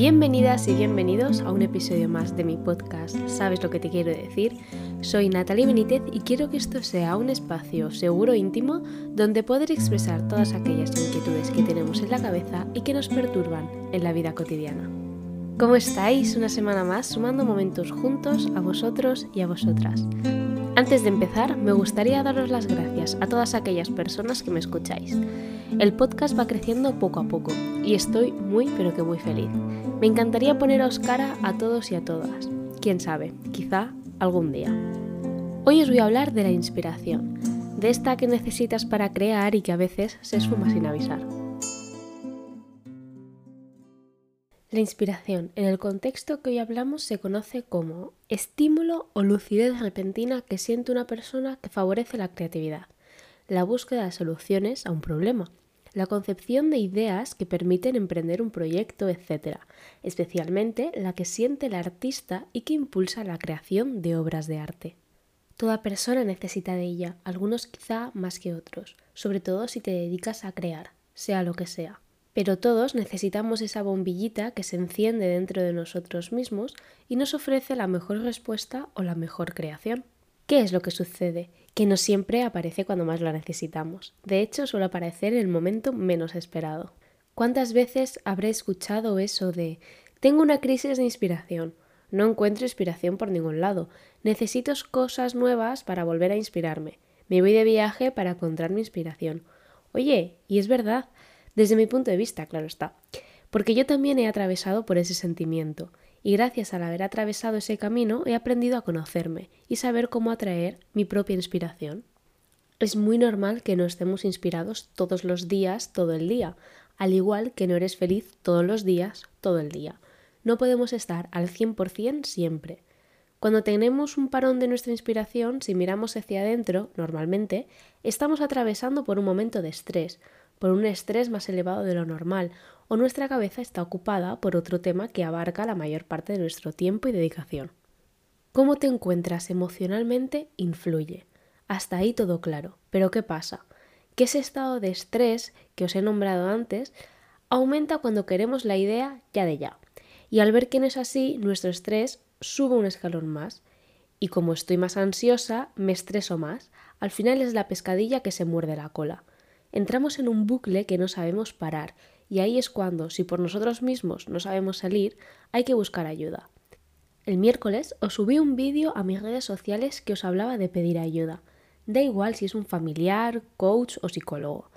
Bienvenidas y bienvenidos a un episodio más de mi podcast ¿Sabes lo que te quiero decir? Soy Natalie Benítez y quiero que esto sea un espacio seguro e íntimo donde poder expresar todas aquellas inquietudes que tenemos en la cabeza y que nos perturban en la vida cotidiana. ¿Cómo estáis? Una semana más sumando momentos juntos a vosotros y a vosotras. Antes de empezar, me gustaría daros las gracias a todas aquellas personas que me escucháis. El podcast va creciendo poco a poco y estoy muy pero que muy feliz. Me encantaría poneros cara a todos y a todas. Quién sabe, quizá algún día. Hoy os voy a hablar de la inspiración, de esta que necesitas para crear y que a veces se esfuma sin avisar. La inspiración, en el contexto que hoy hablamos, se conoce como estímulo o lucidez repentina que siente una persona que favorece la creatividad, la búsqueda de soluciones a un problema, la concepción de ideas que permiten emprender un proyecto, etc., especialmente la que siente el artista y que impulsa la creación de obras de arte. Toda persona necesita de ella, algunos quizá más que otros, sobre todo si te dedicas a crear, sea lo que sea. Pero todos necesitamos esa bombillita que se enciende dentro de nosotros mismos y nos ofrece la mejor respuesta o la mejor creación. ¿Qué es lo que sucede? Que no siempre aparece cuando más la necesitamos. De hecho, suele aparecer en el momento menos esperado. ¿Cuántas veces habré escuchado eso de tengo una crisis de inspiración? No encuentro inspiración por ningún lado. Necesito cosas nuevas para volver a inspirarme. Me voy de viaje para encontrar mi inspiración. Oye, y es verdad, desde mi punto de vista, claro está. Porque yo también he atravesado por ese sentimiento, y gracias al haber atravesado ese camino he aprendido a conocerme y saber cómo atraer mi propia inspiración. Es muy normal que no estemos inspirados todos los días, todo el día, al igual que no eres feliz todos los días, todo el día. No podemos estar al 100% siempre. Cuando tenemos un parón de nuestra inspiración, si miramos hacia adentro, normalmente, estamos atravesando por un momento de estrés, por un estrés más elevado de lo normal, o nuestra cabeza está ocupada por otro tema que abarca la mayor parte de nuestro tiempo y dedicación. Cómo te encuentras emocionalmente influye. Hasta ahí todo claro. Pero ¿qué pasa? Que ese estado de estrés que os he nombrado antes aumenta cuando queremos la idea ya de ya. Y al ver que no es así, nuestro estrés sube un escalón más. Y como estoy más ansiosa, me estreso más. Al final es la pescadilla que se muerde la cola entramos en un bucle que no sabemos parar y ahí es cuando, si por nosotros mismos no sabemos salir, hay que buscar ayuda. El miércoles os subí un vídeo a mis redes sociales que os hablaba de pedir ayuda. Da igual si es un familiar, coach o psicólogo.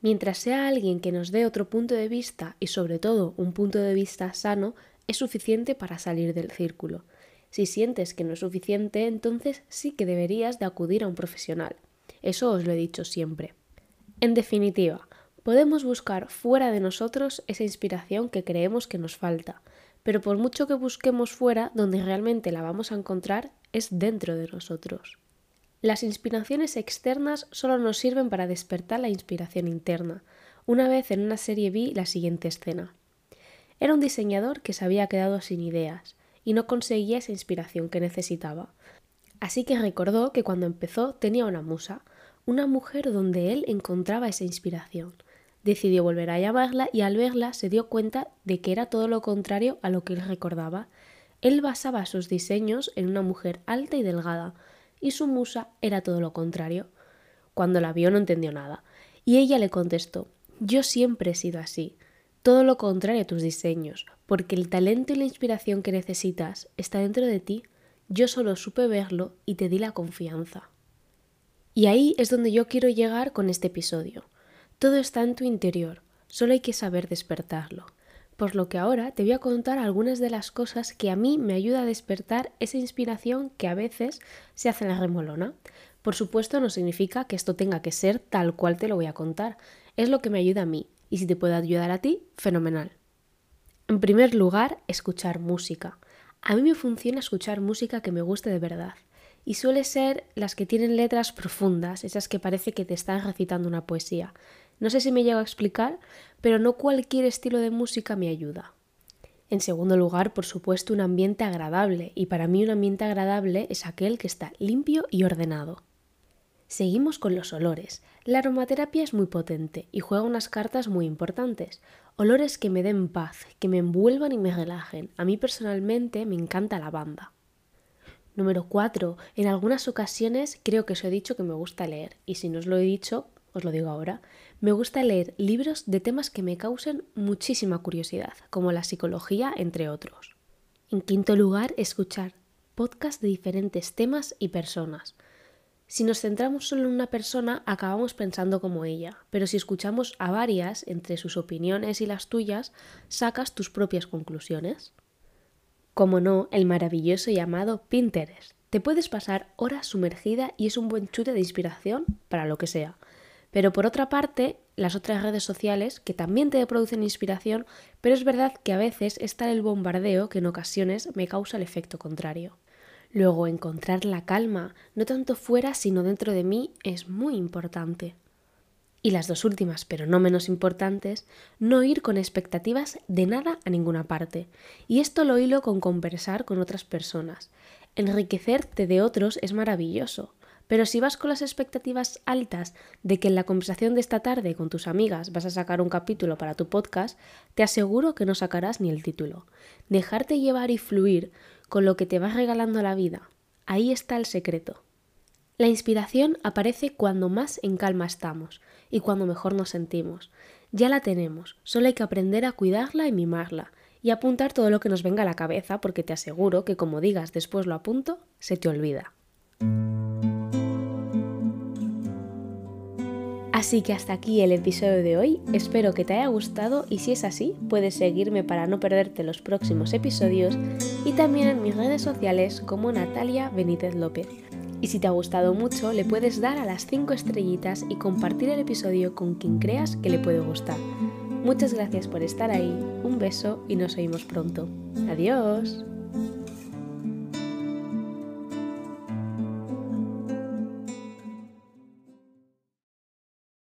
Mientras sea alguien que nos dé otro punto de vista y sobre todo un punto de vista sano, es suficiente para salir del círculo. Si sientes que no es suficiente, entonces sí que deberías de acudir a un profesional. Eso os lo he dicho siempre. En definitiva, podemos buscar fuera de nosotros esa inspiración que creemos que nos falta, pero por mucho que busquemos fuera, donde realmente la vamos a encontrar es dentro de nosotros. Las inspiraciones externas solo nos sirven para despertar la inspiración interna. Una vez en una serie vi la siguiente escena. Era un diseñador que se había quedado sin ideas y no conseguía esa inspiración que necesitaba. Así que recordó que cuando empezó tenía una musa, una mujer donde él encontraba esa inspiración. Decidió volver a llamarla y al verla se dio cuenta de que era todo lo contrario a lo que él recordaba. Él basaba sus diseños en una mujer alta y delgada, y su musa era todo lo contrario. Cuando la vio no entendió nada, y ella le contestó Yo siempre he sido así, todo lo contrario a tus diseños, porque el talento y la inspiración que necesitas está dentro de ti. Yo solo supe verlo y te di la confianza. Y ahí es donde yo quiero llegar con este episodio. Todo está en tu interior, solo hay que saber despertarlo. Por lo que ahora te voy a contar algunas de las cosas que a mí me ayuda a despertar esa inspiración que a veces se hace en la remolona. Por supuesto no significa que esto tenga que ser tal cual te lo voy a contar. Es lo que me ayuda a mí y si te puede ayudar a ti, fenomenal. En primer lugar, escuchar música. A mí me funciona escuchar música que me guste de verdad y suele ser las que tienen letras profundas, esas que parece que te están recitando una poesía. No sé si me llego a explicar, pero no cualquier estilo de música me ayuda. En segundo lugar, por supuesto, un ambiente agradable, y para mí un ambiente agradable es aquel que está limpio y ordenado. Seguimos con los olores. La aromaterapia es muy potente y juega unas cartas muy importantes. Olores que me den paz, que me envuelvan y me relajen. A mí personalmente me encanta la lavanda. Número 4. En algunas ocasiones creo que os he dicho que me gusta leer, y si no os lo he dicho, os lo digo ahora. Me gusta leer libros de temas que me causen muchísima curiosidad, como la psicología, entre otros. En quinto lugar, escuchar podcasts de diferentes temas y personas. Si nos centramos solo en una persona, acabamos pensando como ella, pero si escuchamos a varias, entre sus opiniones y las tuyas, sacas tus propias conclusiones. Como no, el maravilloso llamado Pinterest. Te puedes pasar horas sumergida y es un buen chute de inspiración para lo que sea. Pero por otra parte, las otras redes sociales, que también te producen inspiración, pero es verdad que a veces está el bombardeo que en ocasiones me causa el efecto contrario. Luego, encontrar la calma, no tanto fuera, sino dentro de mí, es muy importante. Y las dos últimas, pero no menos importantes, no ir con expectativas de nada a ninguna parte. Y esto lo hilo con conversar con otras personas. Enriquecerte de otros es maravilloso, pero si vas con las expectativas altas de que en la conversación de esta tarde con tus amigas vas a sacar un capítulo para tu podcast, te aseguro que no sacarás ni el título. Dejarte llevar y fluir con lo que te vas regalando la vida. Ahí está el secreto. La inspiración aparece cuando más en calma estamos y cuando mejor nos sentimos. Ya la tenemos, solo hay que aprender a cuidarla y mimarla y apuntar todo lo que nos venga a la cabeza porque te aseguro que como digas después lo apunto, se te olvida. Así que hasta aquí el episodio de hoy, espero que te haya gustado y si es así, puedes seguirme para no perderte los próximos episodios y también en mis redes sociales como Natalia Benítez López. Y si te ha gustado mucho, le puedes dar a las 5 estrellitas y compartir el episodio con quien creas que le puede gustar. Muchas gracias por estar ahí, un beso y nos oímos pronto. Adiós.